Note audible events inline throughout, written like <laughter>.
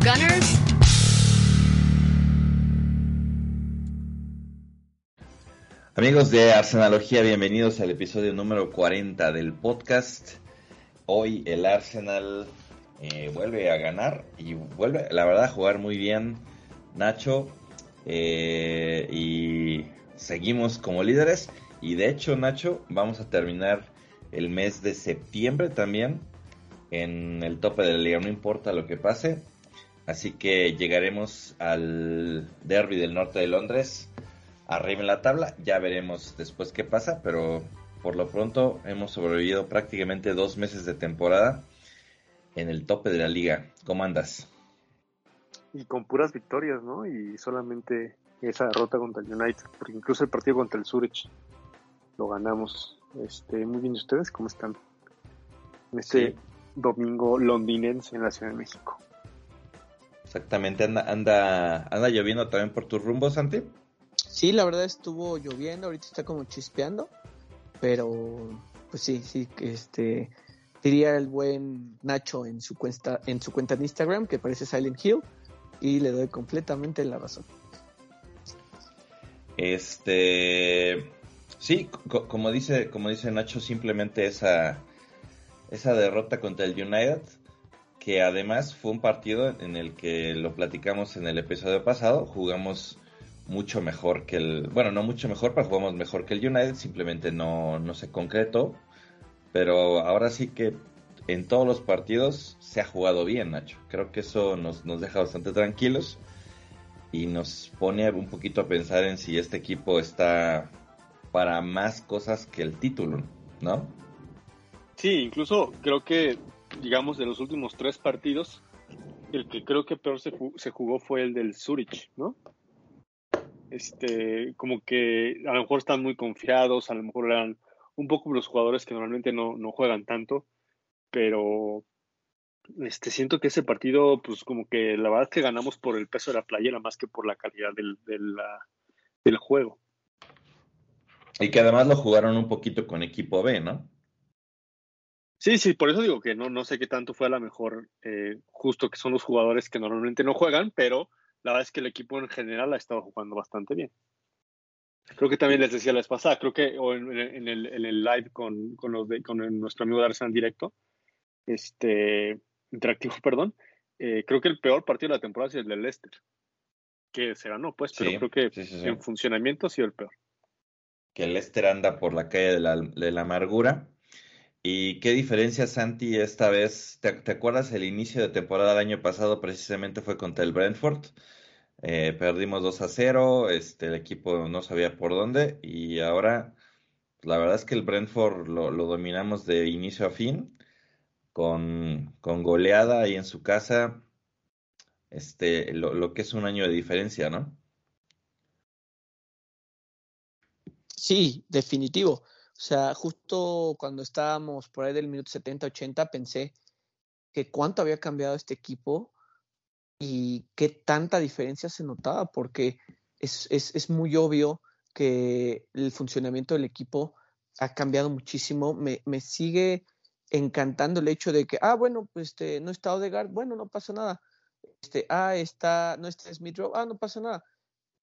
Gunners. Amigos de Arsenalogía, bienvenidos al episodio número 40 del podcast. Hoy el Arsenal eh, vuelve a ganar y vuelve, la verdad, a jugar muy bien Nacho. eh, y seguimos como líderes. Y de hecho, Nacho, vamos a terminar el mes de septiembre también en el tope de la liga. No importa lo que pase. Así que llegaremos al derby del norte de Londres arriba en la tabla. Ya veremos después qué pasa, pero por lo pronto hemos sobrevivido prácticamente dos meses de temporada en el tope de la liga. ¿Cómo andas? y con puras victorias, ¿no? Y solamente esa derrota contra el United, porque incluso el partido contra el Zurich lo ganamos. Este, muy bien, ¿y ustedes cómo están? En este Sí. domingo londinense en la Ciudad de México. Exactamente, anda, anda, anda lloviendo también por tus rumbos, Santi. Sí, la verdad estuvo lloviendo, ahorita está como chispeando, pero pues sí, sí, este diría el buen Nacho en su cuenta en su cuenta de Instagram que parece Silent Hill y le doy completamente la razón. Este, sí, co- como dice, como dice Nacho, simplemente esa, esa derrota contra el United, que además fue un partido en el que lo platicamos en el episodio pasado, jugamos mucho mejor que el, bueno, no mucho mejor, pero jugamos mejor que el United, simplemente no, no se concretó, pero ahora sí que en todos los partidos se ha jugado bien, Nacho. Creo que eso nos, nos deja bastante tranquilos y nos pone un poquito a pensar en si este equipo está para más cosas que el título, ¿no? Sí, incluso creo que, digamos, de los últimos tres partidos, el que creo que peor se, ju- se jugó fue el del Zurich, ¿no? Este, como que a lo mejor están muy confiados, a lo mejor eran un poco los jugadores que normalmente no, no juegan tanto, pero este, siento que ese partido, pues como que la verdad es que ganamos por el peso de la playera más que por la calidad del, del juego. Y que además lo jugaron un poquito con equipo B, ¿no? Sí, sí, por eso digo que no, no sé qué tanto fue a la mejor, eh, justo que son los jugadores que normalmente no juegan, pero la verdad es que el equipo en general ha estado jugando bastante bien. Creo que también les decía la vez pasada, creo que o en, en el, en el live con, con, los de, con nuestro amigo de Arsenal directo, este, interactivo, <laughs> perdón, eh, creo que el peor partido de la temporada es el del Leicester, que se ganó, pues, pero Sí, creo que sí, sí, sí. en funcionamiento ha sido el peor. Que el Leicester anda por la calle de la, de la amargura. ¿Y qué diferencia, Santi, esta vez? ¿Te, acuerdas el inicio de temporada del año pasado precisamente fue contra el Brentford? Eh, perdimos 2 a 0, este, el equipo no sabía por dónde y ahora la verdad es que el Brentford lo, lo dominamos de inicio a fin con, con goleada ahí en su casa, este, lo, lo que es un año de diferencia, ¿no? Sí, definitivo. O sea, justo cuando estábamos por ahí del minuto 70, 80, pensé que cuánto había cambiado este equipo y qué tanta diferencia se notaba, porque es, es, es muy obvio que el funcionamiento del equipo ha cambiado muchísimo. Me, me sigue encantando el hecho de que, ah, bueno, pues este, no está Odegaard, bueno, no pasa nada. Este, ah, está, no está Smith Rowe, ah, no pasa nada.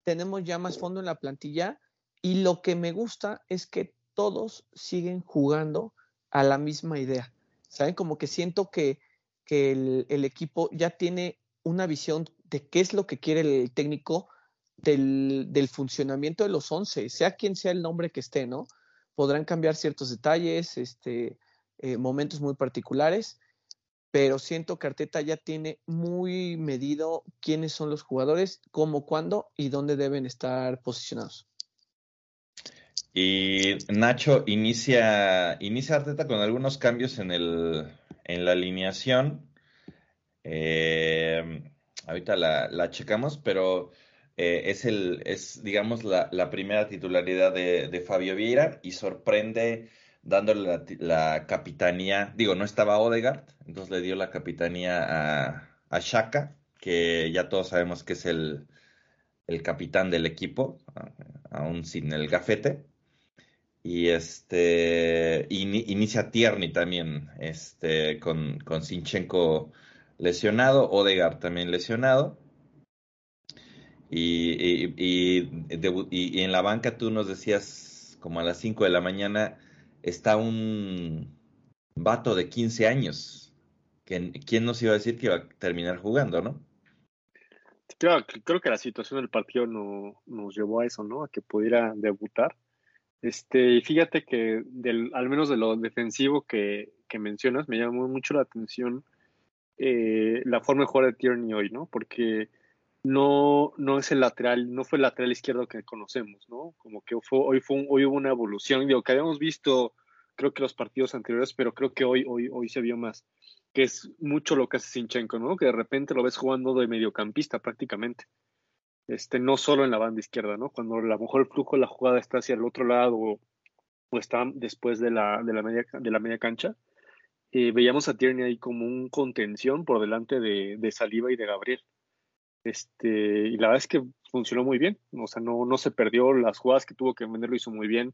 Tenemos ya más fondo en la plantilla y lo que me gusta es que todos siguen jugando a la misma idea. ¿Saben? Como que siento que, que el, equipo ya tiene una visión de qué es lo que quiere el técnico del, del funcionamiento de los 11, sea quien sea el nombre que esté, ¿no? Podrán cambiar ciertos detalles, este, eh, momentos muy particulares, pero siento que Arteta ya tiene muy medido quiénes son los jugadores, cómo, cuándo y dónde deben estar posicionados. Y Nacho inicia, inicia Arteta con algunos cambios en, el, en la alineación. Eh, ahorita la, la checamos, pero eh, es, el, es, digamos, la, primera titularidad de, de, Fabio Vieira y sorprende dándole la, la, capitanía. Digo, no estaba Odegaard, entonces le dio la capitanía a, a Shaka, que ya todos sabemos que es el, el capitán del equipo, aún sin el gafete. Y este in, inicia Tierney también, este, con, con Sinchenko lesionado, Odegar también lesionado. Y, y, en la banca tú nos decías, como a las 5 de la mañana, está un vato de 15 años. ¿Quién nos iba a decir que iba a terminar jugando, no? Creo que la situación del partido no, nos llevó a eso, ¿no? A que pudiera debutar. Este, y fíjate que del, al menos de lo defensivo que, que mencionas, me llamó mucho la atención eh, la forma de jugar de Tierney hoy, ¿no? Porque no, no es el lateral, no fue el lateral izquierdo que conocemos, ¿no? Como que fue, hoy, fue hoy hubo una evolución, digo, que habíamos visto, creo que los partidos anteriores, pero creo que hoy, hoy, hoy se vio más, que es mucho lo que hace Sinchenko, ¿no? Que de repente lo ves jugando de mediocampista prácticamente. Este, no solo en la banda izquierda, ¿no? Cuando a lo mejor el flujo de la jugada está hacia el otro lado o, está después de la, de la, media, de la media cancha, eh, veíamos a Tierney ahí como un contención por delante de, de, Saliba y de Gabriel. Este, y la verdad es que funcionó muy bien, o sea, no, no se perdió las jugadas que tuvo que vender, lo hizo muy bien.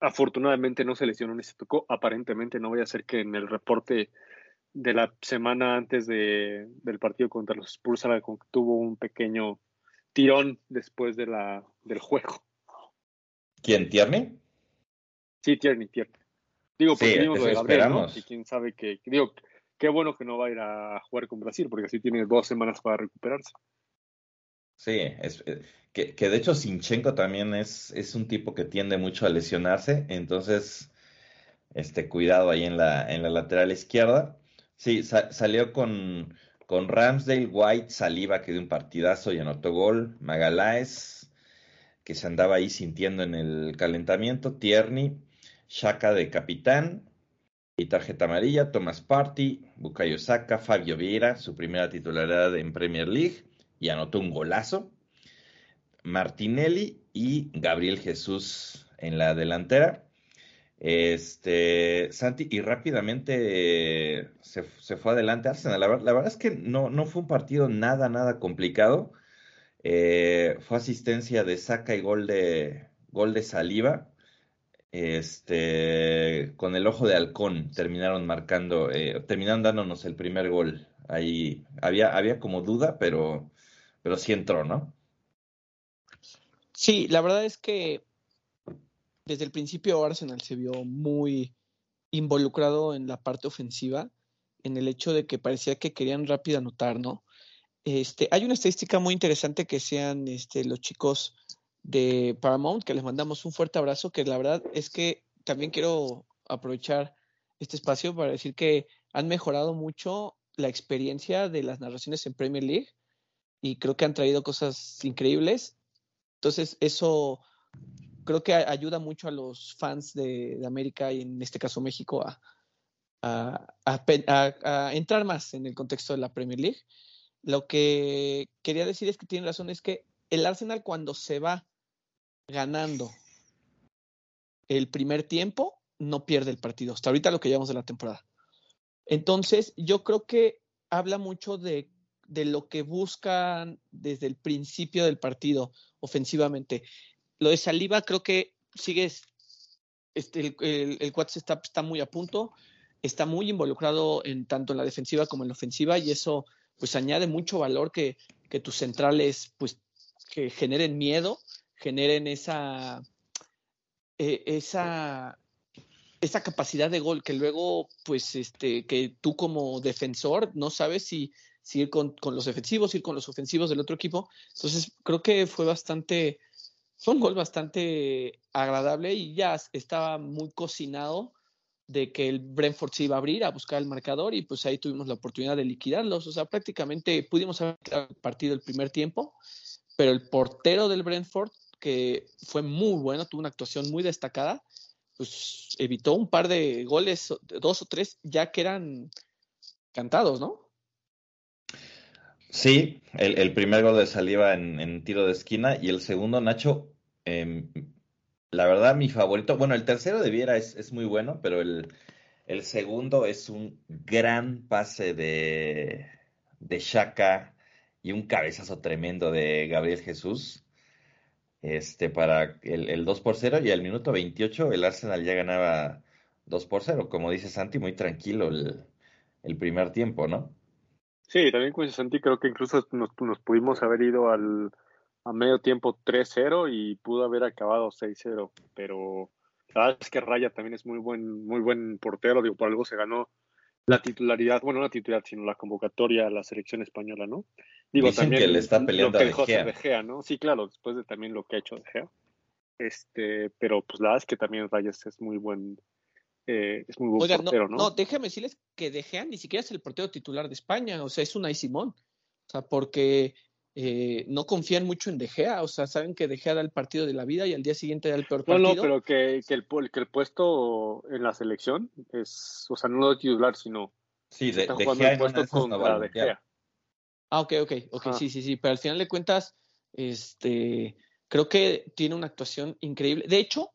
Afortunadamente no se lesionó ni se tocó, aparentemente no voy a hacer que en el reporte de la semana antes de, del partido contra los Spurs tuvo un pequeño tirón después de la, del juego. ¿Quién, Tierney? Sí, Tierney, Tierney. Digo, porque sí, lo de Gabriel, ¿no? Y quién sabe que, digo, qué bueno que no va a ir a jugar con Brasil, porque así tiene dos semanas para recuperarse. Sí, es, eh, que, que, de hecho Sinchenko también es, es un tipo que tiende mucho a lesionarse, entonces, este, cuidado ahí en la, en la lateral izquierda. Sí, salió con, con Ramsdale, White, Saliba, que dio un partidazo y anotó gol, Magaláes, que se andaba ahí sintiendo en el calentamiento, Tierney, Shaka de capitán y tarjeta amarilla, Thomas Party, Bukayo Saka, Fabio Vieira, su primera titularidad en Premier League y anotó un golazo. Martinelli y Gabriel Jesús en la delantera. Este, Santi, y rápidamente se, fue adelante Arsenal. La, verdad es que no, no fue un partido nada, nada complicado. Eh, fue asistencia de Saka y gol de, gol de Saliva este, con el ojo de halcón terminaron marcando, eh, terminaron dándonos el primer gol. Ahí había, había como duda, pero, pero sí entró, ¿no? Sí, la verdad es que desde el principio Arsenal se vio muy involucrado en la parte ofensiva, en el hecho de que parecía que querían rápido anotar, ¿no? Este, hay una estadística muy interesante que sean este, los chicos de Paramount, que les mandamos un fuerte abrazo, que la verdad es que también quiero aprovechar este espacio para decir que han mejorado mucho la experiencia de las narraciones en Premier League y creo que han traído cosas increíbles. Entonces, eso creo que ayuda mucho a los fans de, América y en este caso México a, entrar más en el contexto de la Premier League. Lo que quería decir es que tiene razón, es que el Arsenal cuando se va ganando el primer tiempo, no pierde el partido. Hasta ahorita lo que llevamos de la temporada. Entonces, yo creo que habla mucho de lo que buscan desde el principio del partido ofensivamente. Lo de Saliba creo que sigue, este, el, el, el está, muy a punto, está muy involucrado en tanto en la defensiva como en la ofensiva y eso pues añade mucho valor que, que tus centrales pues que generen miedo generen esa, eh, esa, esa capacidad de gol que luego, pues, este, que tú como defensor no sabes si, si ir con, con, los defensivos, ir con los ofensivos del otro equipo. Entonces, creo que fue bastante, fue un gol bastante agradable y ya estaba muy cocinado de que el Brentford se iba a abrir a buscar el marcador y pues ahí tuvimos la oportunidad de liquidarlos. O sea, prácticamente pudimos haber partido el primer tiempo, pero el portero del Brentford que fue muy bueno, tuvo una actuación muy destacada, pues evitó un par de goles, dos o tres, ya que eran cantados, ¿no? Sí, el, primer gol de saliva en, tiro de esquina y el segundo, Nacho, em, la verdad mi favorito, bueno, el tercero de Viera es, muy bueno, pero el, el, segundo es un gran pase de, de Shaka y un cabezazo tremendo de Gabriel Jesús este, para el, el 2 por 0 y al minuto 28 el Arsenal ya ganaba 2 por 0. Como dice Santi, muy tranquilo el primer tiempo, ¿no? Sí, también con Santi creo que incluso nos, nos pudimos haber ido al, a medio tiempo 3-0 y pudo haber acabado 6-0, pero la verdad es que Raya también es muy buen, muy buen portero, digo, por algo se ganó la titularidad, bueno, no la titularidad, sino la convocatoria a la selección española, ¿no? Digo, también que le está peleando lo que a de Gea. ¿no? Sí, claro, después de también lo que ha hecho De Gea. Este, pero pues la verdad es que también Rayas es muy buen, eh, es muy buen portero, no, ¿no? déjame decirles que De Gea ni siquiera es el portero titular de España, o sea, es un Simón. O sea, porque eh, no confían mucho en De Gea, o sea, saben que De Gea da el partido de la vida y al día siguiente da el peor partido. No, no, pero que, que, el, que el puesto en la selección es, o sea, no de titular, sino sí, de, de Gea el puesto contra De Gea. Ah, ok, ok, ok, sí, sí, sí, pero al final de cuentas, este, creo que tiene una actuación increíble. De hecho,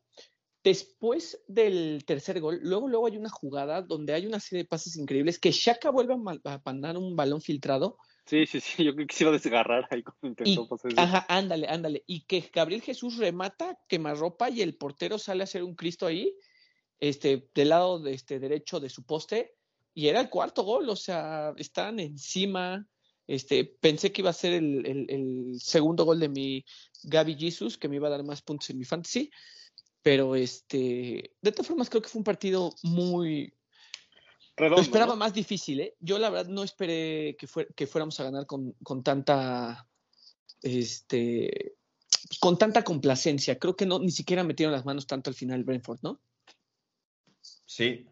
después del tercer gol, luego, luego hay una jugada donde hay una serie de pases increíbles que Shaka vuelve a mandar un balón filtrado Sí, sí, sí, <laughs> yo quisiera desgarrar ahí cuando intentó pasar Ajá, ándale, ándale. Y que Gabriel Jesús remata, ropa y el portero sale a hacer un Cristo ahí, este, del lado de este derecho de su poste, y era el cuarto gol, o sea, estaban encima. Este, pensé que iba a ser el, el, segundo gol de mi Gaby Jesus, que me iba a dar más puntos en mi fantasy. Pero este, de todas formas, creo que fue un partido muy, lo esperaba más difícil, ¿eh? Yo la verdad no esperé que, que fuéramos a ganar con, tanta este con tanta complacencia. Creo que no ni siquiera metieron las manos tanto al final Brentford, ¿no? Sí.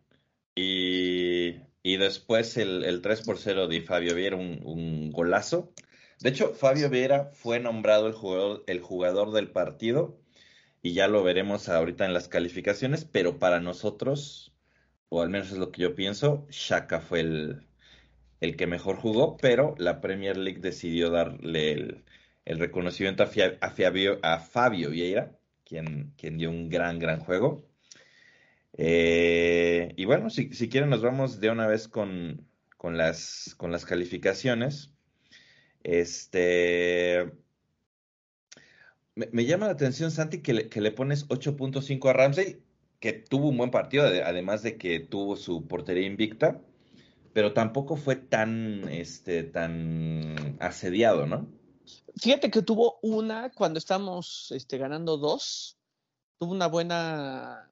Y, después el, 3 por 0 de Fabio Vieira, un, un, golazo. De hecho, Fabio Vieira fue nombrado el jugador, el jugador del partido y ya lo veremos ahorita en las calificaciones, pero para nosotros o al menos es lo que yo pienso, Shaka fue el, el que mejor jugó, pero la Premier League decidió darle el, reconocimiento a, Fabio, a, Fabio, Vieira, quien, quien dio un gran, gran juego. Eh, y bueno, si, si, quieren nos vamos de una vez con, con, las, con las calificaciones. Este... Me, llama la atención, Santi, que le, pones 8.5 a Ramsey que tuvo un buen partido, además de que tuvo su portería invicta, pero tampoco fue tan, este, tan asediado, ¿no? Fíjate que tuvo una cuando estábamos este, ganando dos, tuvo una buena,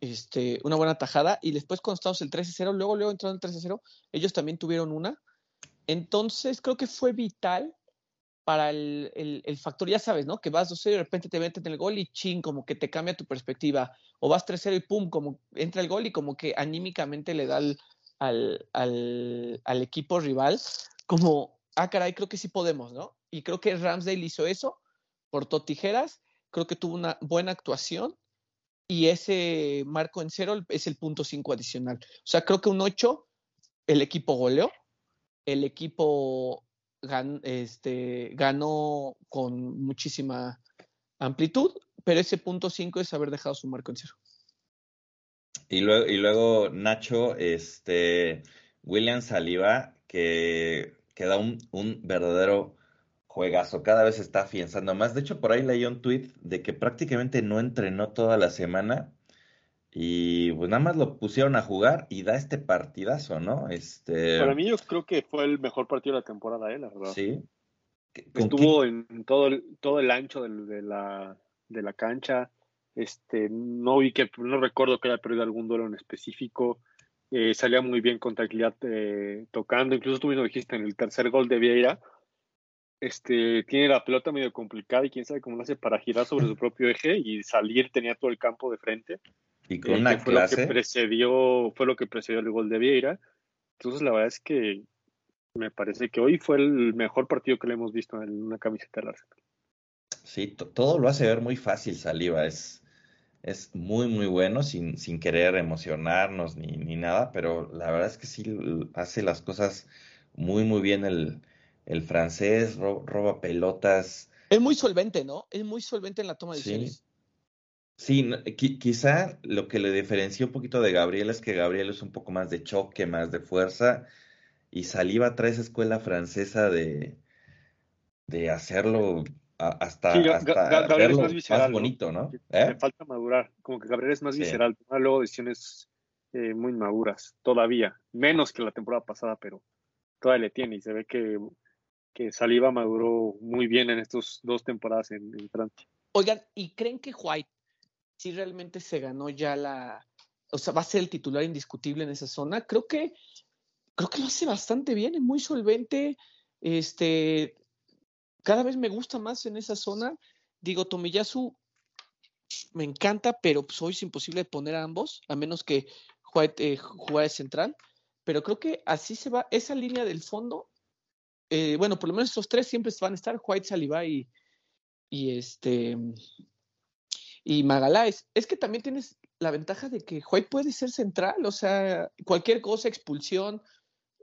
este, una buena tajada y después cuando estábamos el 13-0, luego, luego entrando el 13-0, ellos también tuvieron una. Entonces creo que fue vital para el, el, factor, ya sabes, ¿no? Que vas 2-0 y de repente te meten el gol y ching, como que te cambia tu perspectiva. O vas 3-0 y pum, como entra el gol y como que anímicamente le da al, al, al, equipo rival como, ah, caray, creo que sí podemos, ¿no? Y creo que Ramsdale hizo eso, portó tijeras, creo que tuvo una buena actuación y ese marco en cero es el punto 5 adicional. O sea, creo que un 8, el equipo goleó, el equipo este, ganó con muchísima amplitud, pero ese punto 5 es haber dejado su marco en cero. Y luego, Nacho, este, William Saliba, que, que da un, un verdadero juegazo, cada vez está afianzando más. De hecho, por ahí leí un tweet de que prácticamente no entrenó toda la semana y pues nada más lo pusieron a jugar y da este partidazo, ¿no? Este... Para mí yo creo que fue el mejor partido de la temporada, ¿eh? La verdad. Sí. Estuvo en todo el, todo el ancho de, la, de la cancha. Este, no vi que, no recuerdo que haya perdido algún duelo en específico. Eh, salía muy bien con tranquilidad eh, tocando. Incluso tú mismo dijiste en el tercer gol de Vieira. Este, tiene la pelota medio complicada y quién sabe cómo lo hace para girar sobre su propio eje y salir, tenía todo el campo de frente. Y con una fue Lo que precedió, fue lo que precedió el gol de Vieira. Entonces, la verdad es que me parece que hoy fue el mejor partido que le hemos visto en una camiseta del Arsenal. Sí, todo lo hace ver muy fácil, Saliva. Es, es muy, muy bueno, sin, sin querer emocionarnos ni, ni nada, pero la verdad es que sí hace las cosas muy, muy bien el, el francés, roba pelotas. Es muy solvente, ¿no? Es muy solvente en la toma de decisiones. Sí, quizá lo que le diferencia un poquito de Gabriel es que Gabriel es un poco más de choque, más de fuerza, y Saliva trae esa escuela francesa de, de hacerlo hasta, Gabriel es más, bonito, ¿no? ¿Eh? falta madurar, como que Gabriel es más visceral, toma luego decisiones eh, muy maduras, todavía, menos que la temporada pasada, pero todavía le tiene y se ve que, que Saliba maduró muy bien en estas dos temporadas en, Francia. Oigan, ¿y creen que White si realmente se ganó ya la, o sea, va a ser el titular indiscutible en esa zona? Creo que, creo que lo hace bastante bien, es muy solvente, este, cada vez me gusta más en esa zona. Digo, Tomiyasu me encanta, pero pues hoy es imposible poner a ambos, a menos que White eh, de central. Pero creo que así se va, esa línea del fondo, eh, bueno, por lo menos estos tres siempre van a estar, White, Saliba y, y este y Magaláes. Es que también tienes la ventaja de que White puede ser central, o sea, cualquier cosa, expulsión,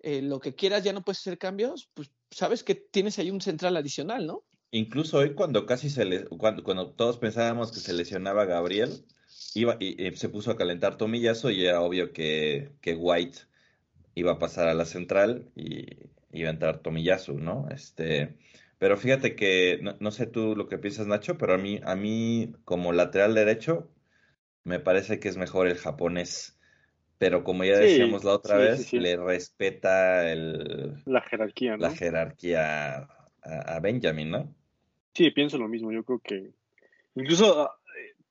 eh, lo que quieras, ya no puedes hacer cambios, pues sabes que tienes ahí un central adicional, ¿no? Incluso hoy cuando casi se le, cuando, cuando todos pensábamos que se lesionaba Gabriel, iba y, se puso a calentar Tomillazo y era obvio que, que, White iba a pasar a la central y iba a entrar Tomillazo, ¿no? Este, pero fíjate que no, sé tú lo que piensas, Nacho, pero a mí, a mí como lateral derecho me parece que es mejor el japonés. Pero como ya decíamos la otra vez, le respeta el, la jerarquía, ¿no? La jerarquía a Benjamin, ¿no? Sí, pienso lo mismo. Yo creo que incluso ah,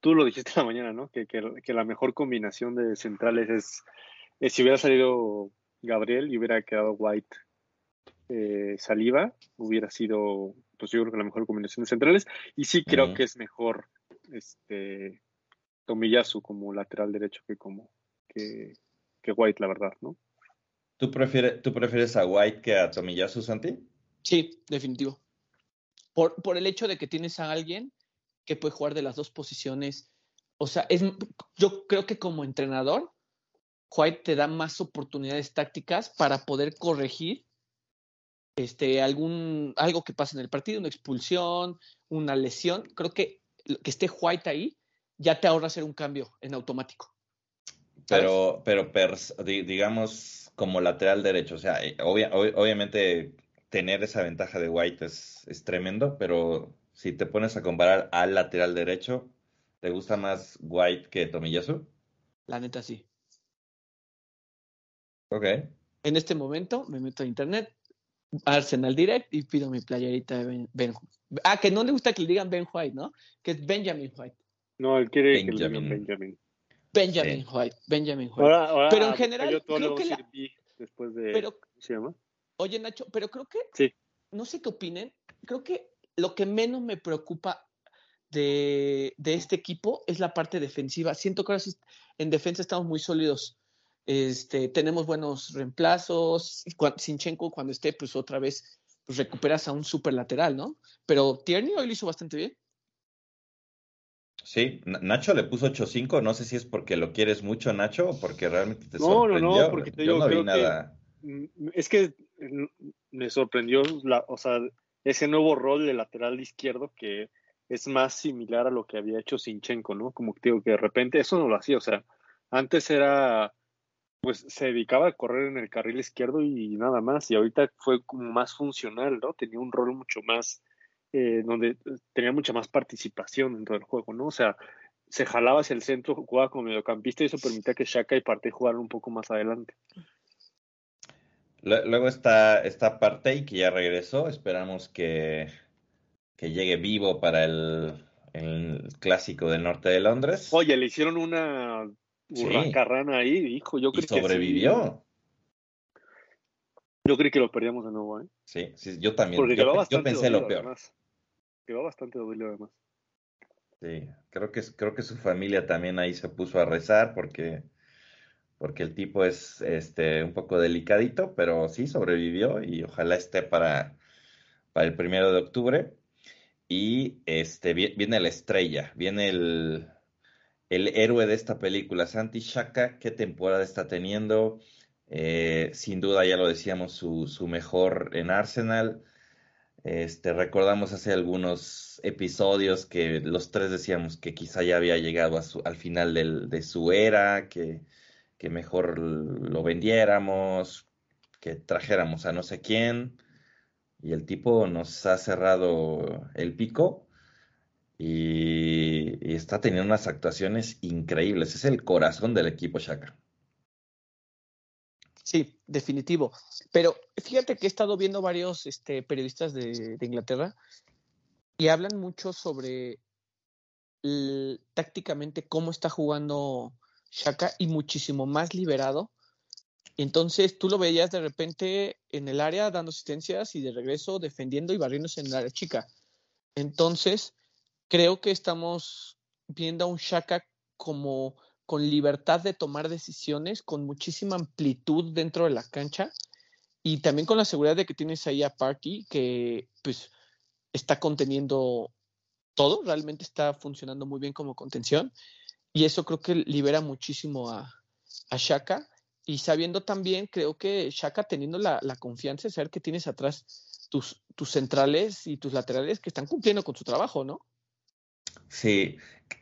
tú lo dijiste la mañana, ¿no? Que, que, la mejor combinación de centrales es, si hubiera salido Gabriel y hubiera quedado White eh, Saliva, hubiera sido, pues yo creo que la mejor combinación de centrales. Y sí creo que es mejor este Tomiyasu como lateral derecho que como que, que White, la verdad, ¿no? ¿Tú prefieres, ¿Tú prefieres a White que a Tomiyasu, Santi? Sí, definitivo por, por el hecho de que tienes a alguien que puede jugar de las dos posiciones. O sea, es, yo creo que como entrenador, White te da más oportunidades tácticas para poder corregir este, algún, algo que pasa en el partido, una expulsión, una lesión. Creo que que esté White ahí ya te ahorra hacer un cambio en automático. Pero, pero digamos, como lateral derecho, o sea, eh, obviamente tener esa ventaja de White es, es, tremendo, pero si te pones a comparar al lateral derecho, ¿te gusta más White que Tomiyasu? La neta sí. Ok. En este momento me meto a internet, Arsenal Direct y pido mi playerita de Ben, Ah, que no le gusta que le digan Ben White, ¿no? Que es Benjamin White. No, él quiere Benjamin. que le digan Benjamin. Benjamin White, Benjamin White. pero en general, creo que la... después de... Pero, ¿Se llama? Oye, Nacho, pero creo que, sí. no sé qué opinen, creo que lo que menos me preocupa de, este equipo es la parte defensiva. Siento que ahora en defensa estamos muy sólidos. Este, tenemos buenos reemplazos. Sinchenko, cuando esté, pues otra vez pues recuperas a un super lateral, ¿no? Pero Tierney hoy lo hizo bastante bien. Sí, Nacho le puso 8-5. No sé si es porque lo quieres mucho, Nacho, o porque realmente te sorprendió. No, no, no, porque te Yo no vi nada. Es que me sorprendió la, o sea, ese nuevo rol de lateral izquierdo que es más similar a lo que había hecho Sinchenko, ¿no? Como que digo que de repente eso no lo hacía, o sea, antes era pues se dedicaba a correr en el carril izquierdo y nada más, y ahorita fue como más funcional, ¿no? Tenía un rol mucho más, eh, donde tenía mucha más participación dentro del juego, ¿no? O sea, se jalaba hacia el centro, jugaba como mediocampista y eso permitía que Shaka y Partey jugaran un poco más adelante. Luego está, esta Partey que ya regresó. Esperamos que, que llegue vivo para el, clásico del norte de Londres. Oye, le hicieron una carrana ahí, hijo. Yo creo sobrevivió. Yo creí que lo perdíamos de nuevo, ¿eh? Sí, sí yo también. Porque yo, yo pensé lo peor. Además. Quedó bastante doble además. Sí, creo que, creo que su familia también ahí se puso a rezar porque porque el tipo es este, un poco delicadito, pero sí sobrevivió y ojalá esté para, para el primero de octubre. Y este, viene la estrella, viene el, el héroe de esta película, Santi Shaka, qué temporada está teniendo. Eh, sin duda, ya lo decíamos, su, mejor en Arsenal. Este, recordamos hace algunos episodios que los tres decíamos que quizá ya había llegado al final de su era, que mejor lo vendiéramos, que trajéramos a no sé quién. Y el tipo nos ha cerrado el pico y, está teniendo unas actuaciones increíbles. Es el corazón del equipo Shaka. Sí, definitivo. Pero fíjate que he estado viendo varios este, periodistas de, Inglaterra y hablan mucho sobre tácticamente cómo está jugando Shaka y muchísimo más liberado. Entonces tú lo veías de repente en el área dando asistencias y de regreso defendiendo y barriéndose en el área chica. Entonces creo que estamos viendo a un Shaka como con libertad de tomar decisiones, con muchísima amplitud dentro de la cancha y también con la seguridad de que tienes ahí a Parky que pues está conteniendo todo, realmente está funcionando muy bien como contención y eso creo que libera muchísimo a, Shaka y sabiendo también, creo que Shaka teniendo la, la confianza de saber que tienes atrás tus, tus centrales y tus laterales que están cumpliendo con su trabajo, ¿no? Sí,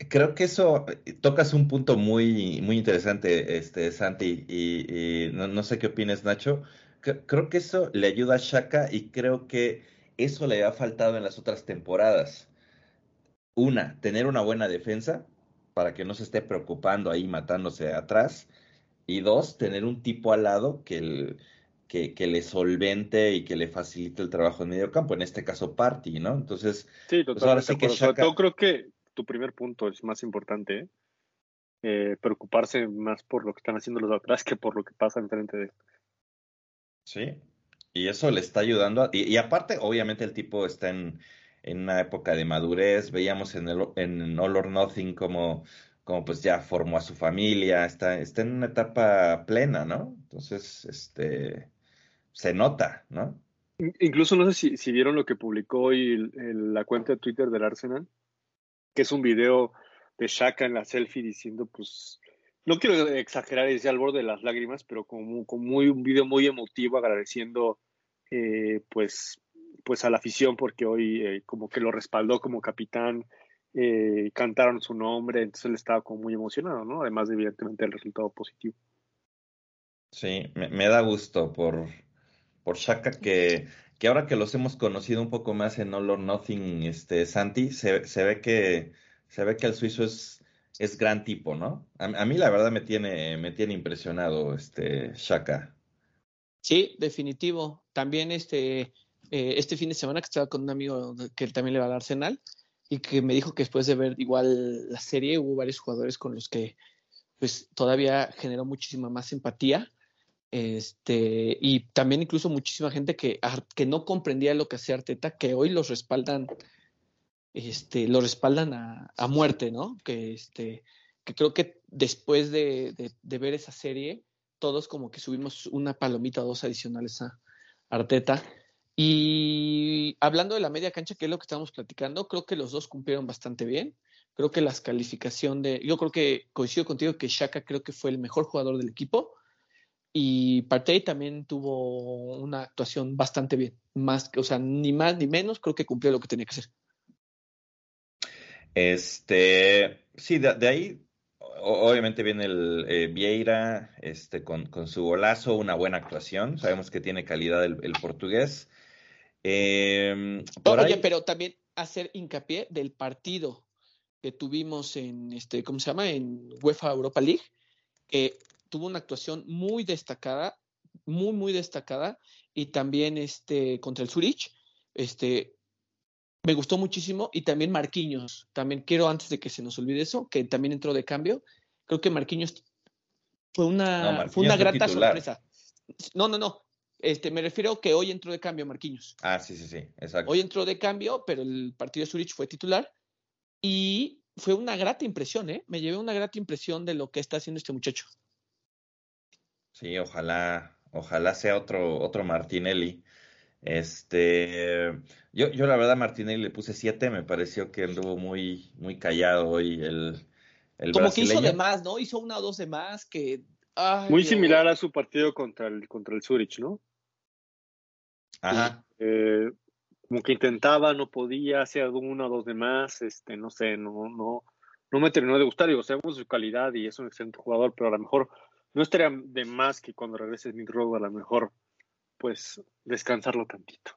creo que eso eh, tocas un punto muy, muy interesante, este, Santi, y, no, sé qué opinas, Nacho. creo que eso le ayuda a Shaka y creo que eso le ha faltado en las otras temporadas. Una, tener una buena defensa para que no se esté preocupando ahí matándose atrás. Y dos, tener un tipo al lado que, que, que, le solvente y que le facilite el trabajo en medio campo, en este caso Party, ¿no? Entonces, sí, pues ahora sí que Shaka... creo que tu primer punto es más importante, ¿eh? Eh, preocuparse más por lo que están haciendo los de atrás que por lo que pasa enfrente de. Sí, y eso le está ayudando. y, aparte, obviamente, el tipo está en, en, una época de madurez. Veíamos en, el, en All or Nothing como, como pues ya formó a su familia, está, está en una etapa plena, ¿no? Entonces, este, se nota, ¿no? Incluso no sé si, si vieron lo que publicó hoy la cuenta de Twitter del Arsenal, que es un video de Shaka en la selfie diciendo, pues, no quiero exagerar y decir al borde de las lágrimas, pero como, muy, un video muy emotivo agradeciendo, eh, pues, pues a la afición porque hoy eh, como que lo respaldó como capitán, eh, cantaron su nombre, entonces él estaba como muy emocionado, ¿no? Además de evidentemente el resultado positivo. Sí, me, da gusto por, por Shaka que que ahora que los hemos conocido un poco más en All or Nothing, este, Santi, se, se ve que se ve que el suizo es, es gran tipo, ¿no? A, mí la verdad me tiene, me tiene impresionado este Shaka. Sí, definitivo. También este, eh, este fin de semana que estaba con un amigo que también le va al Arsenal y que me dijo que después de ver igual la serie hubo varios jugadores con los que pues todavía generó muchísima más empatía este, y también incluso muchísima gente que, que no comprendía lo que hacía Arteta, que hoy los respaldan, este, lo respaldan a, a muerte, ¿no? Que, este, que creo que después de, de, ver esa serie, todos como que subimos una palomita o dos adicionales a Arteta. Y hablando de la media cancha, que es lo que estamos platicando, creo que los dos cumplieron bastante bien. Creo que las calificación de, yo creo que coincido contigo que Shaka creo que fue el mejor jugador del equipo y Partey también tuvo una actuación bastante bien. Más, o sea, ni más ni menos, creo que cumplió lo que tenía que hacer. Este, sí, de, ahí obviamente viene el eh, Vieira este, con, con, su golazo, una buena actuación. Sabemos que tiene calidad el, portugués. Em, oye, pero también hacer hincapié del partido que tuvimos en este, ¿cómo se llama? En UEFA Europa League, que tuvo una actuación muy destacada, muy, muy destacada, y también este, contra el Zurich, este, me gustó muchísimo, y también Marquinhos, también quiero antes de que se nos olvide eso, que también entró de cambio, creo que Marquinhos fue una, fue una grata sorpresa. No, no, no, este, me refiero que hoy entró de cambio Marquinhos. Ah, sí, sí, sí, exacto. Hoy entró de cambio, pero el partido de Zurich fue titular, y fue una grata impresión, ¿eh? Me llevé una grata impresión de lo que está haciendo este muchacho. Sí, ojalá, ojalá sea otro, otro Martinelli. Este, yo, yo la verdad Martinelli le puse siete, me pareció que anduvo muy, muy callado hoy el, el Como que hizo de más, ¿no? Hizo una o dos de más que. muy similar a su partido contra el, contra el Zurich, ¿no? Ajá. Eh, como que intentaba, no podía, hacía una o dos de más, este, no sé, no, no, no me terminó de gustar. Digo, sabemos su calidad y es un excelente jugador, pero a lo mejor no estaría de más que cuando regrese Nick Rowe a lo mejor, pues, descansarlo tantito.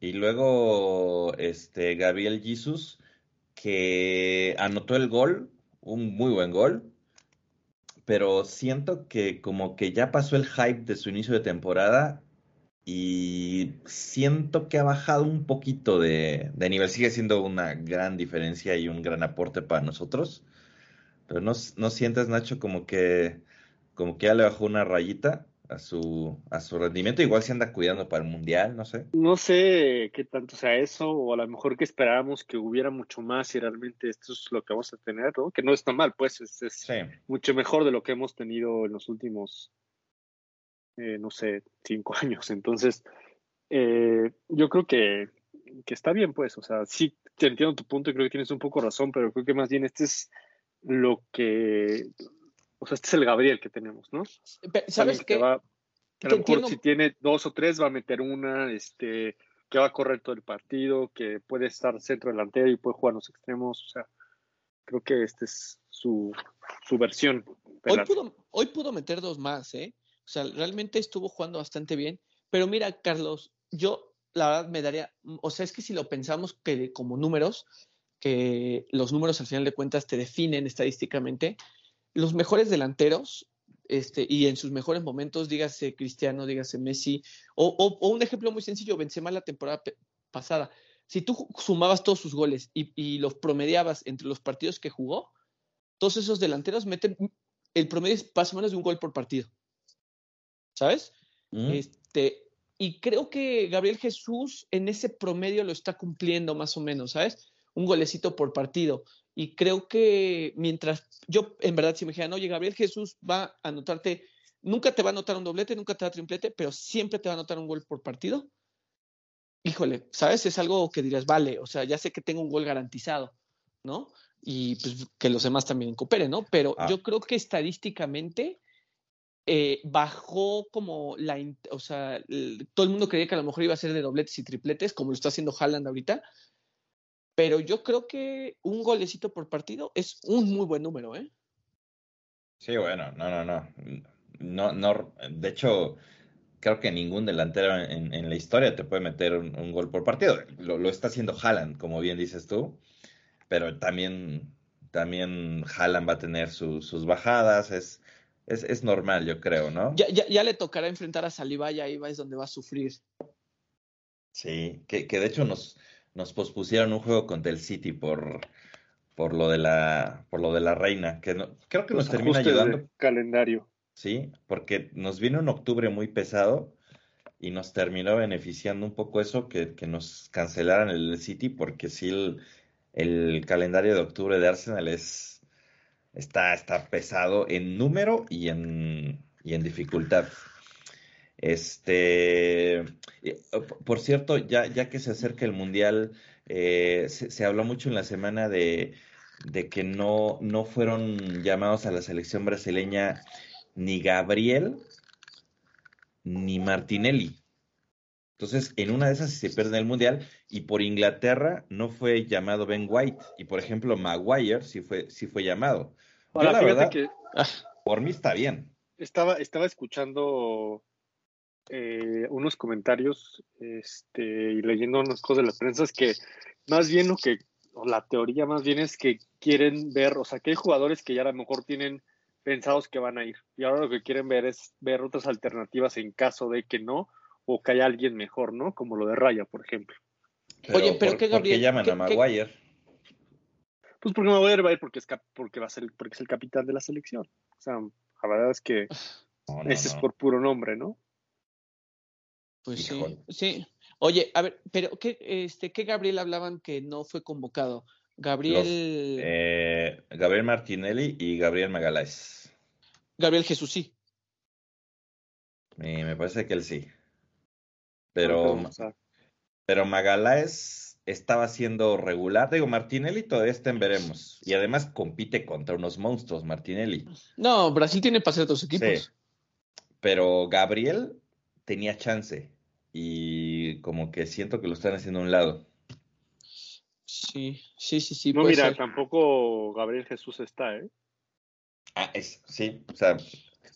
Y luego, este, Gabriel Jesus, que anotó el gol, un muy buen gol, pero siento que como que ya pasó el hype de su inicio de temporada y siento que ha bajado un poquito de, de nivel. Sigue siendo una gran diferencia y un gran aporte para nosotros, pero no, no sientes, Nacho, como que, como que ya le bajó una rayita a su, a su rendimiento. Igual se anda cuidando para el mundial, no sé. No sé qué tanto sea eso, o a lo mejor que esperábamos que hubiera mucho más y realmente esto es lo que vamos a tener, ¿no? Que no está mal, pues es, mucho mejor de lo que hemos tenido en los últimos, eh, no sé, cinco <laughs> años. Entonces, eh, yo creo que, que está bien, pues, o sea, sí, te entiendo tu punto y creo que tienes un poco razón, pero creo que más bien este es lo que o sea, este es el Gabriel que tenemos, ¿no? ¿Sabes qué? a lo mejor si tiene dos o tres va a meter una, este, que va a correr todo el partido, que puede estar centro delantero y puede jugar los extremos, o sea, creo que esta es su, su versión. Hoy pudo, hoy pudo meter dos más, ¿eh? O sea, realmente estuvo jugando bastante bien. Pero mira, Carlos, yo la verdad me daría, o sea, es que si lo pensamos que como números, que los números al final de cuentas te definen estadísticamente, los mejores delanteros, este, y en sus mejores momentos, dígase Cristiano, dígase Messi, o, un ejemplo muy sencillo, Benzema la temporada pasada. Si tú sumabas todos sus goles y, los promediabas entre los partidos que jugó, todos esos delanteros meten, el promedio es más o menos de un gol por partido. ¿Sabes? Mm. Este, y creo que Gabriel Jesús en ese promedio lo está cumpliendo más o menos, ¿sabes? Un golecito por partido. Y creo que mientras yo, en verdad, si me dijeran, oye, Gabriel Jesús va a anotarte, nunca te va a anotar un doblete, nunca te va a triplete, pero siempre te va a anotar un gol por partido. Híjole, ¿sabes? Es algo que dirías, vale, o sea, ya sé que tengo un gol garantizado, ¿no? Y pues que los demás también cooperen, ¿no? Pero ah. yo creo que estadísticamente eh, bajó como la, o sea, todo el mundo creía que a lo mejor iba a ser de dobletes y tripletes, como lo está haciendo Haaland ahorita, pero yo creo que un golecito por partido es un muy buen número, ¿eh? Sí, bueno, no, no, no. No, no, de hecho, creo que ningún delantero en, la historia te puede meter un, gol por partido. Lo, está haciendo Haaland, como bien dices tú, pero también, también Haaland va a tener sus bajadas, es, es, es, normal, yo creo, ¿no? Ya, ya, ya, le tocará enfrentar a Saliba y ahí va es donde va a sufrir. Sí, que, que de hecho nos, nos pospusieron un juego contra el City por, por lo de la por lo de la reina, que no, creo que nos termina ayudando. calendario. Sí, porque nos vino un octubre muy pesado y nos terminó beneficiando un poco eso que, que nos cancelaran el City, porque sí el, el, calendario de octubre de Arsenal es está, está pesado en número y en, y en dificultad. Este, por cierto, ya, ya que se acerca el Mundial, eh, se, habló mucho en la semana de, de, que no, no fueron llamados a la selección brasileña ni Gabriel ni Martinelli. Entonces, en una de esas se pierde el Mundial y por Inglaterra no fue llamado Ben White y, por ejemplo, Maguire sí fue, sí fue llamado. la verdad, que... por mí está bien. Estaba, estaba escuchando eh, unos comentarios este, y leyendo unas cosas de las prensas que más bien lo que, la teoría más bien es que quieren ver, o sea, que hay jugadores que ya a lo mejor tienen pensados que van a ir y ahora lo que quieren ver es ver otras alternativas en caso de que no o que haya alguien mejor, ¿no? Como lo de Raya, por ejemplo. Oye, pero ¿qué Gabriel? ¿Por qué llaman a Maguire? Pues porque Maguire va a ir porque es, porque va a ser, porque es el capitán de la selección. O sea, la verdad es que ese es por puro nombre, ¿no? Pues sí, sí. Oye, a ver, pero ¿qué, este, ¿qué Gabriel hablaban que no fue convocado? Gabriel. Eh, Gabriel Martinelli y Gabriel Magaláes. Gabriel Jesús sí. me parece que él sí. Pero, pero Magaláes estaba siendo regular. Digo, Martinelli todavía está en veremos. Y además compite contra unos monstruos, Martinelli. No, Brasil tiene para ser dos equipos. Pero Gabriel tenía chance y como que siento que lo están haciendo a un lado. Sí, sí, sí, sí. No, mira, tampoco Gabriel Jesús está, ¿eh? Ah, es, sí, o sea.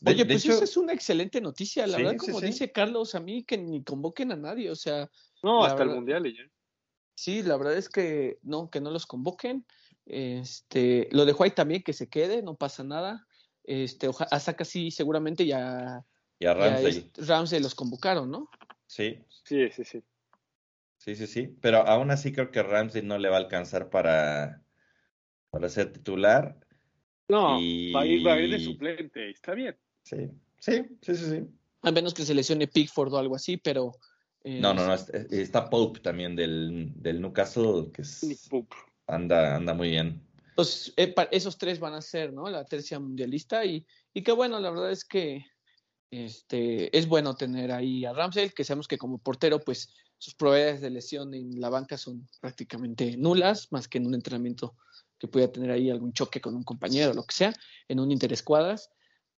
Oye, pues esa es una excelente noticia, la verdad, como dice Carlos, a mí que ni convoquen a nadie, o sea. No, hasta el Mundial ya. Sí, la verdad es que no, que no los convoquen. Este, lo de White también, que se quede, no pasa nada. este, a Saka sí seguramente ya, y a Ramsey. Ramsey los convocaron, ¿no? Sí. Sí, sí, sí. Sí, sí, sí. Pero aún así creo que Ramsey no le va a alcanzar para, para ser titular. No, va, a ir, va a ir de suplente, está bien. Sí, sí, sí, sí, sí. A menos que se lesione Pickford o algo así, pero. no, no, no. Está Pope también del, del Newcastle, que es, anda, anda muy bien. Pues esos tres van a ser, ¿no? La tercia mundialista y, y qué bueno, la verdad es que este, es bueno tener ahí a Ramsey, que sabemos que como portero, pues sus probabilidades de lesión en la banca son prácticamente nulas, más que en un entrenamiento que pueda tener ahí algún choque con un compañero o lo que sea, en un interescuadras.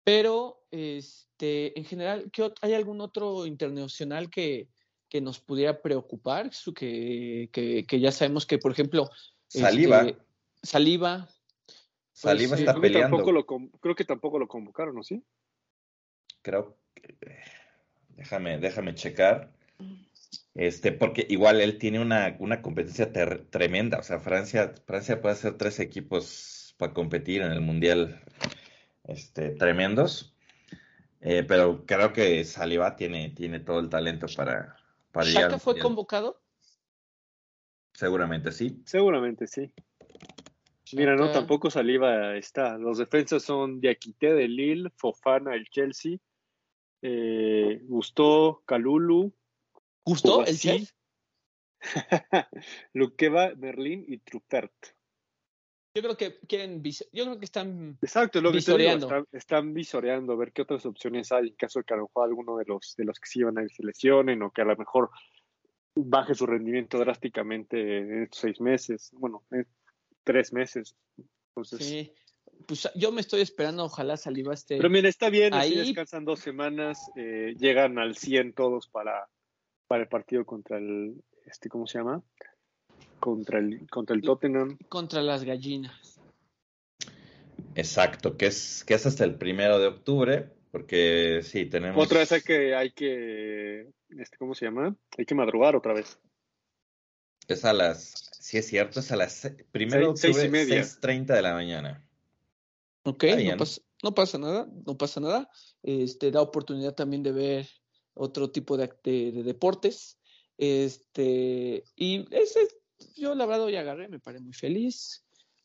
Pero este, en general, ¿hay algún otro internacional que, que nos pudiera preocupar? Que, que, que, ya sabemos que, por ejemplo, Saliva. Este, Saliva. Saliva pues, está peleando. creo que tampoco lo convocaron, ¿no? ¿Sí? Creo que. Déjame, déjame checar. Este, porque igual él tiene una, una competencia tremenda. O sea, Francia, Francia puede hacer tres equipos para competir en el Mundial este, tremendos. Eh, pero creo que Saliba tiene, tiene todo el talento para, para llegar. fue convocado? Seguramente sí. Seguramente sí. Mira, no, tampoco Saliba está. Los defensas son Diakité de Lille, Fofana el Chelsea, eh, Gustó, Calulu, ¿Gustó el chef? <laughs> Luqueva, Berlín y Truppert. Yo creo que quieren, yo creo que están Exacto, lo visoreando. Que están, visoreando, a ver qué otras opciones hay en caso de que a lo mejor alguno de los de los que sí van a ir se lesionen o que a lo mejor baje su rendimiento drásticamente en estos seis meses, bueno, en tres meses. Entonces, sí, pues yo me estoy esperando, ojalá saliva este. Pero mira, está bien, ahí descansan dos semanas, eh, llegan al 100 todos para para el partido contra el, este, ¿cómo se llama? Contra el, contra el Tottenham. Contra las gallinas. Exacto, que es, que es hasta el primero de octubre, porque sí, tenemos... Otra vez hay que, hay que, este, ¿cómo se llama? Hay que madrugar otra vez. Es a las, sí es cierto, es a las primero seis, de octubre, seis y treinta de la mañana. Ok, no pasa, no pasa, nada, no pasa nada. Este, da oportunidad también de ver otro tipo de, de, deportes. Este, y ese, yo la verdad hoy agarré, me paré muy feliz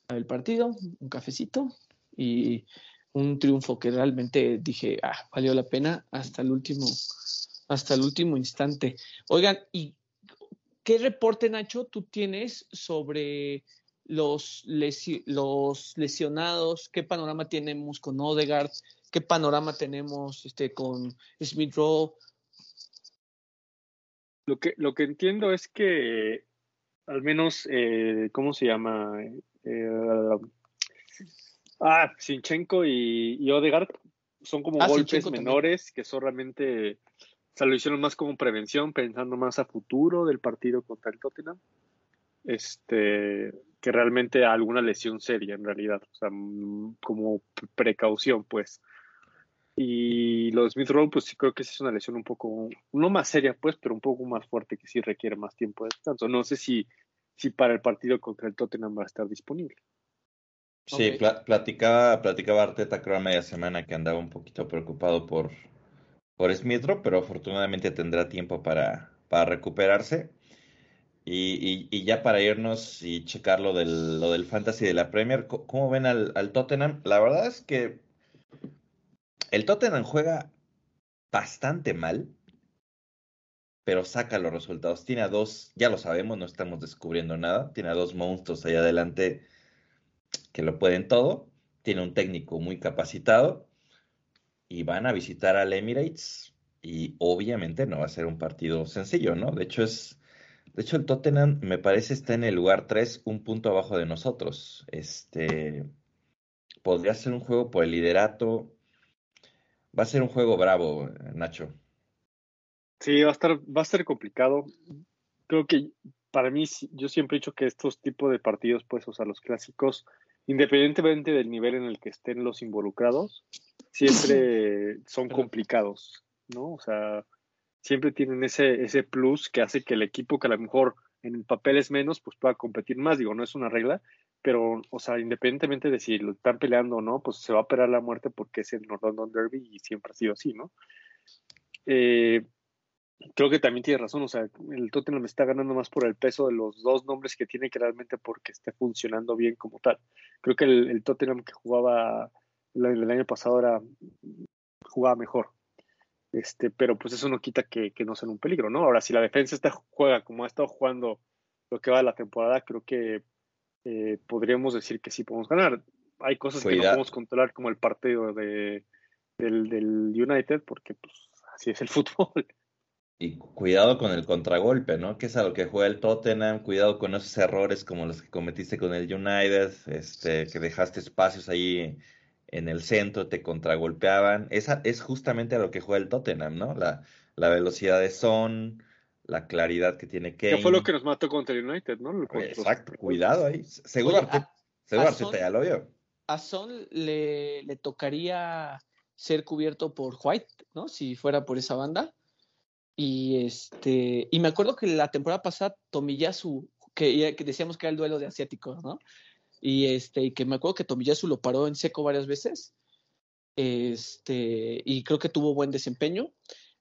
el partido, un cafecito y un triunfo que realmente dije, ah, valió la pena hasta el último, hasta el último instante. Oigan, ¿y qué reporte, Nacho, tú tienes sobre los, los lesionados? ¿Qué panorama tenemos con Odegaard? ¿Qué panorama tenemos este, con Smith Rowe? Lo que, lo que entiendo es que al menos, eh, ¿cómo se llama? Eh, ah, Sinchenko y, y, Odegaard son como ah, golpes menores que solamente o sea, lo hicieron más como prevención, pensando más a futuro del partido contra el Tottenham. Este, que realmente alguna lesión seria en realidad, o sea, mm, como precaución, pues. Y lo de Smith Rowe, pues sí creo que es una lesión un poco, no más seria, pues, pero un poco más fuerte que sí requiere más tiempo de descanso. No sé si, si para el partido contra el Tottenham va a estar disponible. Sí, platicaba, platicaba Arteta creo a media semana que andaba un poquito preocupado por, por Smith Rowe, pero afortunadamente tendrá tiempo para, para recuperarse. Y, y, ya para irnos y checar lo del, lo del Fantasy de la Premier, ¿cómo ven al, al Tottenham? La verdad es que el Tottenham juega bastante mal, pero saca los resultados. Tiene a dos, ya lo sabemos, no estamos descubriendo nada. Tiene a dos monstruos ahí adelante que lo pueden todo. Tiene un técnico muy capacitado y van a visitar al Emirates y obviamente no va a ser un partido sencillo, ¿no? De hecho es de hecho el Tottenham me parece está en el lugar 3, un punto abajo de nosotros. Este podría ser un juego por el liderato. Va a ser un juego bravo, Nacho. Sí, va a estar, va a ser complicado. Creo que para mí, yo siempre he dicho que estos tipos de partidos, pues, o sea, los clásicos, independientemente del nivel en el que estén los involucrados, siempre <clears throat> son complicados, ¿no? O sea, siempre tienen ese, ese plus que hace que el equipo que a lo mejor en el papel es menos, pues pueda competir más. Digo, no es una regla, pero, o sea, independientemente de si lo están peleando o no, pues se va a pelear la muerte porque es el North London Derby y siempre ha sido así, ¿no? Eh, creo que también tiene razón, o sea, el Tottenham está ganando más por el peso de los dos nombres que tiene que realmente porque esté funcionando bien como tal. Creo que el, Tottenham que jugaba el, año pasado era, jugaba mejor. Este, pero pues eso no quita que, que no sea un peligro, ¿no? Ahora, si la defensa está, juega como ha estado jugando lo que va de la temporada, creo que eh, podríamos decir que sí podemos ganar. Hay cosas que no podemos controlar, como el partido de, del, United, porque pues, así es el <laughs> fútbol. Y cuidado con el contragolpe, ¿no? Que es a lo que juega el Tottenham. Cuidado con esos errores como los que cometiste con el United, este, que dejaste espacios ahí en el centro, te contragolpeaban. Esa es justamente a lo que juega el Tottenham, ¿no? La, la velocidad de Son, la claridad que tiene Kane. Que fue lo que nos mató contra el United, ¿no? Exacto, cuidado ahí. Seguro, Arteta, ya lo vio. A Son le, le, tocaría ser cubierto por White, ¿no? Si fuera por esa banda. Y este y me acuerdo que la temporada pasada Tomiyasu, que, que decíamos que era el duelo de asiáticos, ¿no? Y este y que me acuerdo que Tomiyasu lo paró en seco varias veces. Este, y creo que tuvo buen desempeño.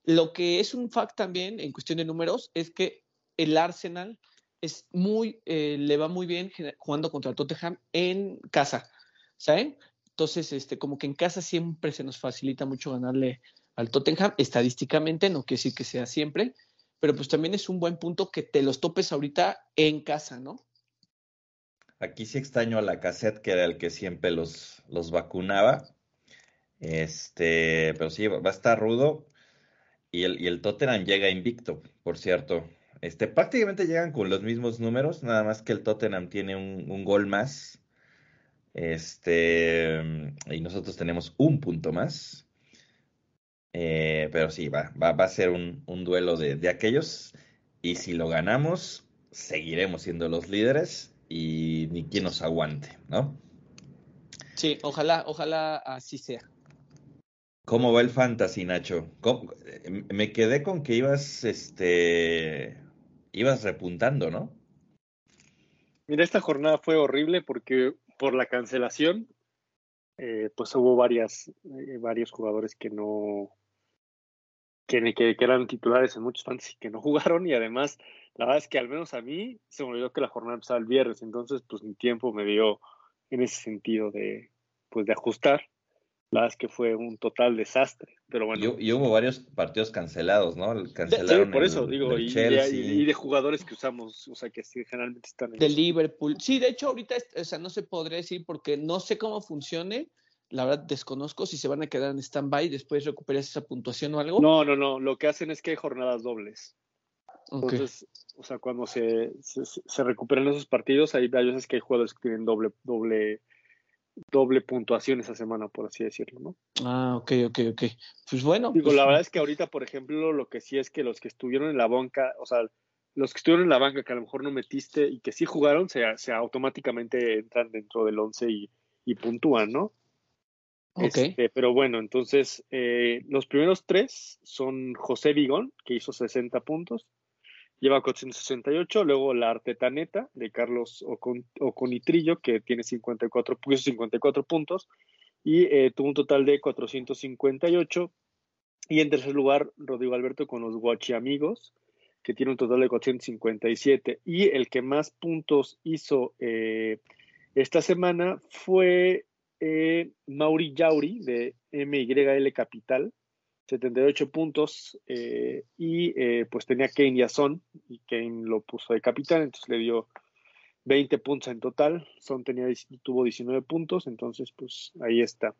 Lo que es un fact también en cuestión de números es que el Arsenal es muy, eh, le va muy bien jugando contra el Tottenham en casa, ¿saben? Entonces, este, como que en casa siempre se nos facilita mucho ganarle al Tottenham, estadísticamente, no quiere decir que sea siempre, pero pues también es un buen punto que te los topes ahorita en casa, ¿no? Aquí sí extraño a la cassette, que era el que siempre los, los vacunaba. Este, pero sí, va a estar rudo. Y el, y el Tottenham llega invicto, por cierto. Este, prácticamente llegan con los mismos números, nada más que el Tottenham tiene un, gol más. Este, y nosotros tenemos un punto más. Eh, pero sí, va, va, va, a ser un, un duelo de, de, aquellos. Y si lo ganamos, seguiremos siendo los líderes y ni quien nos aguante, ¿no? Sí, ojalá, ojalá así sea. ¿Cómo va el fantasy, Nacho? Me quedé con que ibas, este, ibas repuntando, ¿no? Mira, esta jornada fue horrible porque por la cancelación, eh, pues hubo varias, eh, varios jugadores que no, que, que, eran titulares en muchos fantasy que no <laughs> jugaron y además, la verdad es que al menos a mí se me olvidó que la jornada empezaba el viernes, entonces pues mi tiempo me dio en ese sentido de, pues de ajustar la verdad es que fue un total desastre. Pero bueno. Y, hubo varios partidos cancelados, ¿no? Cancelaron sí, por eso, digo, y, de, jugadores que usamos, o sea, que generalmente están en. De Liverpool. Sí, de hecho, ahorita, o sea, no se podría decir porque no sé cómo funcione. La verdad, desconozco si se van a quedar en stand-by y después recuperas esa puntuación o algo. No, no, no. Lo que hacen es que hay jornadas dobles. Entonces, o sea, cuando se, se, se, recuperan esos partidos, hay, hay veces que hay jugadores que tienen doble, doble doble puntuación esa semana, por así decirlo, ¿no? Ah, ok, ok, ok. Pues bueno. Digo, pues la verdad es que ahorita, por ejemplo, lo que sí es que los que estuvieron en la banca, o sea, los que estuvieron en la banca que a lo mejor no metiste y que sí jugaron, se, se automáticamente entran dentro del 11 y, y puntúan, ¿no? Ok. Este, pero bueno, entonces, eh, los primeros tres son José Vigón, que hizo 60 puntos, lleva 468, luego la Artetaneta de Carlos Oconitrillo, que tiene 54, 54 puntos, y eh, tuvo un total de 458. Y en tercer lugar, Rodrigo Alberto con los Guachi Amigos, que tiene un total de 457. Y el que más puntos hizo eh, esta semana fue eh, Mauri Yauri de MYL Capital, 78 puntos eh, y eh, pues tenía Kane y a Son y Kane lo puso de capitán, entonces le dio 20 puntos en total, Son tenía, tuvo 19 puntos, entonces pues ahí está.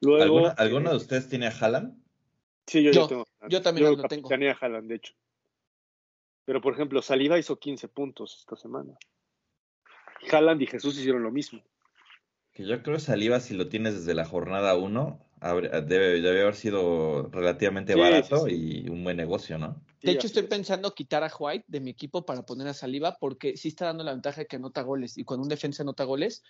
Luego, ¿Alguno, de eh, ustedes tiene a Haaland? Sí, yo, yo, tengo. Yo también lo tengo. Tenía a Haaland, de hecho. Pero por ejemplo, Saliba hizo 15 puntos esta semana. Haaland y Jesús hicieron lo mismo. Que yo creo que Saliba, si lo tienes desde la jornada 1, debe, haber sido relativamente barato y un buen negocio, ¿no? De hecho, estoy pensando quitar a White de mi equipo para poner a Saliba porque sí está dando la ventaja de que anota goles. Y cuando un defensa anota goles,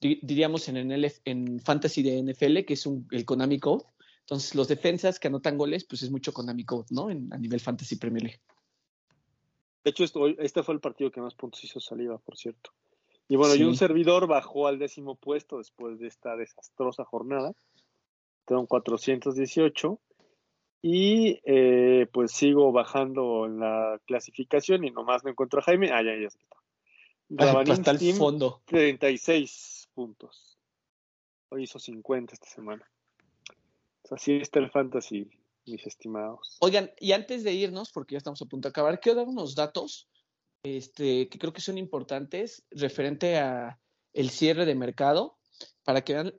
diríamos en, el, en Fantasy de NFL, que es un, el Konami Code. Entonces, los defensas que anotan goles, pues es mucho Konami Code, ¿no? a nivel Fantasy Premier League. De hecho, esto, este fue el partido que más puntos hizo Saliba, por cierto. Y bueno, y un servidor bajó al décimo puesto después de esta desastrosa jornada. Tengo 418. Y eh, pues sigo bajando en la clasificación y nomás no encuentro a Jaime. Ah, ya, ya está. Rabanín hasta el fondo. 36 puntos. Hoy hizo 50 esta semana. así está el fantasy, mis estimados. Oigan, y antes de irnos, porque ya estamos a punto de acabar, quiero dar unos datos este, que creo que son importantes referente a el cierre de mercado para que vean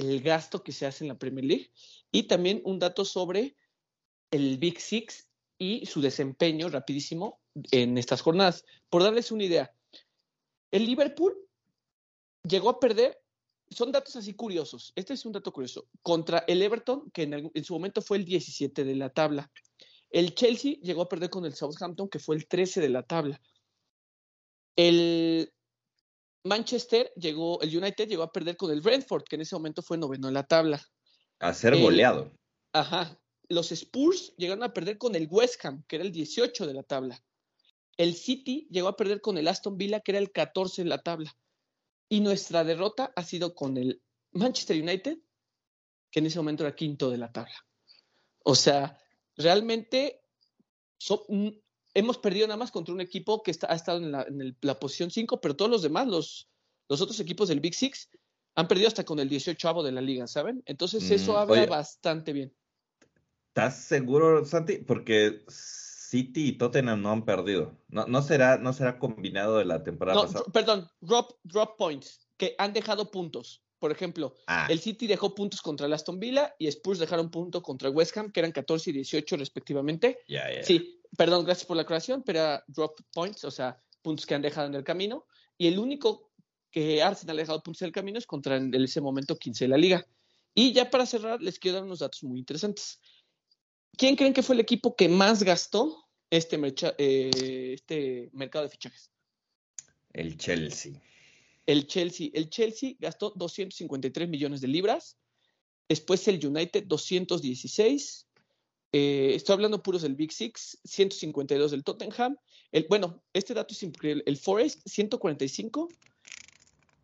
el gasto que se hace en la Premier League y también un dato sobre el Big Six y su desempeño rapidísimo en estas jornadas. Por darles una idea, el Liverpool llegó a perder, son datos así curiosos, este es un dato curioso, contra el Everton, que en, en su momento fue el 17 de la tabla. El Chelsea llegó a perder con el Southampton, que fue el 13 de la tabla. El Manchester llegó, el United llegó a perder con el Brentford, que en ese momento fue noveno en la tabla. A ser goleado. Ajá. Los Spurs llegaron a perder con el West Ham, que era el 18 de la tabla. El City llegó a perder con el Aston Villa, que era el 14 de la tabla. Y nuestra derrota ha sido con el Manchester United, que en ese momento era quinto de la tabla. O sea, realmente mm, hemos perdido nada más contra un equipo que está, ha estado en la, posición 5, pero todos los demás, los, los otros equipos del Big Six, han perdido hasta con el 18 de la liga, ¿saben? Entonces eso mm, habla bastante bien. ¿Estás seguro, Santi? Porque City y Tottenham no han perdido. No, no, será, no será combinado de la temporada pasada. Perdón, drop, drop points, que han dejado puntos. Por ejemplo, ah. el City dejó puntos contra el Aston Villa y Spurs dejaron puntos contra el West Ham, que eran 14 y 18 respectivamente. Sí, perdón, gracias por la aclaración, pero era drop points, o sea, puntos que han dejado en el camino. Y el único que Arsenal ha dejado puntos en el camino es contra en ese momento 15 de la liga. Y ya para cerrar, les quiero dar unos datos muy interesantes. ¿Quién creen que fue el equipo que más gastó este, eh, este mercado de fichajes? El Chelsea. El Chelsea, el Chelsea gastó 253 millones de libras. Después el United 216. Eh, estoy hablando puros del Big Six, 152 del Tottenham. Bueno, este dato es increíble. El Forest, 145.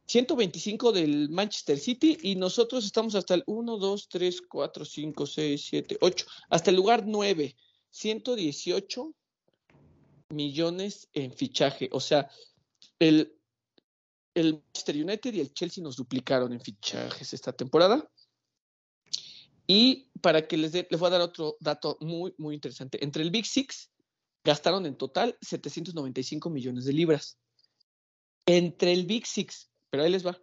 125 del Manchester City y nosotros estamos hasta el 1, 2, 3, 4, 5, 6, 7, 8, hasta el lugar 9, 118 millones en fichaje. O sea, el, el Manchester United y el Chelsea nos duplicaron en fichajes esta temporada. Y para que les, dé, les voy a dar otro dato muy, muy interesante. Entre el Big Six gastaron en total 795 millones de libras. Entre el Big Six, pero ahí les va.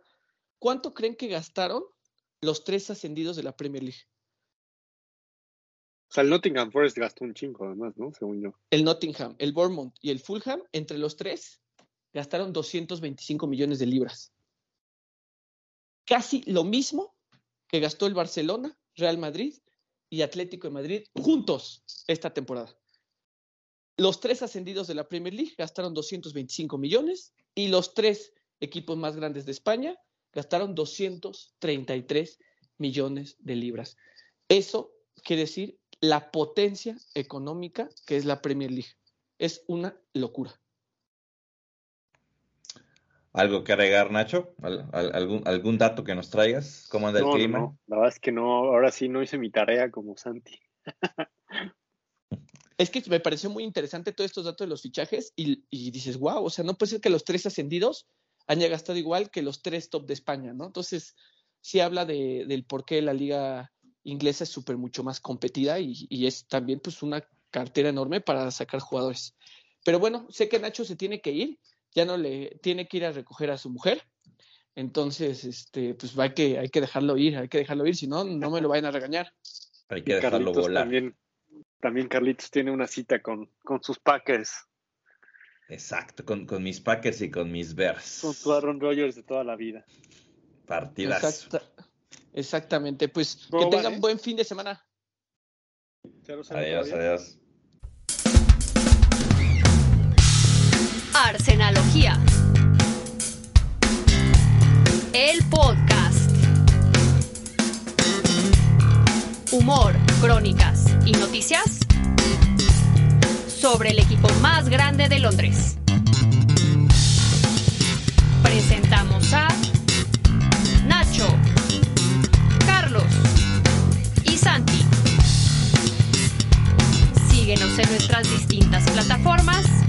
¿Cuánto creen que gastaron los tres ascendidos de la Premier League? O sea, el Nottingham Forest gastó un chingo además, ¿no? Según yo. El Nottingham, el Bournemouth y el Fulham, entre los tres, gastaron 225 millones de libras. Casi lo mismo que gastó el Barcelona, Real Madrid y Atlético de Madrid juntos esta temporada. Los tres ascendidos de la Premier League gastaron 225 millones y los tres equipos más grandes de España gastaron 233 millones de libras. Eso quiere decir la potencia económica que es la Premier League. Es una locura. ¿Algo que agregar, Nacho? algún, ¿Algún dato que nos traigas? ¿Cómo anda el clima? No, la verdad es que no, ahora sí no hice mi tarea como Santi. <laughs> es que me pareció muy interesante todos estos datos de los fichajes y, dices, wow, o sea, no puede ser que los tres ascendidos hayan gastado igual que los tres top de España, ¿no? Entonces, sí habla de, del por qué la liga inglesa es súper mucho más competida y, y, es también pues una cartera enorme para sacar jugadores. Pero bueno, sé que Nacho se tiene que ir ya no le tiene que ir a recoger a su mujer. Entonces, este, pues hay que, hay que dejarlo ir, hay que dejarlo ir, si no, no me lo vayan a regañar. <laughs> Hay que dejarlo volar. También, también Carlitos tiene una cita con, con sus Packers. Exacto, con, con, mis Packers y con mis Bears. Con su Aaron Rodgers de toda la vida. Partidas. exactamente, pues que tengan buen fin de semana. Adiós, adiós. Arsenalogía. El podcast. Humor, crónicas y noticias sobre el equipo más grande de Londres. Presentamos a Nacho, Carlos y Santi. Síguenos en nuestras distintas plataformas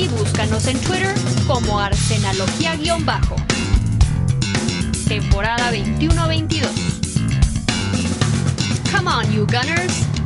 y búscanos en Twitter como Arsenalogía-Bajo. Temporada 21-22. Come on, you Gunners.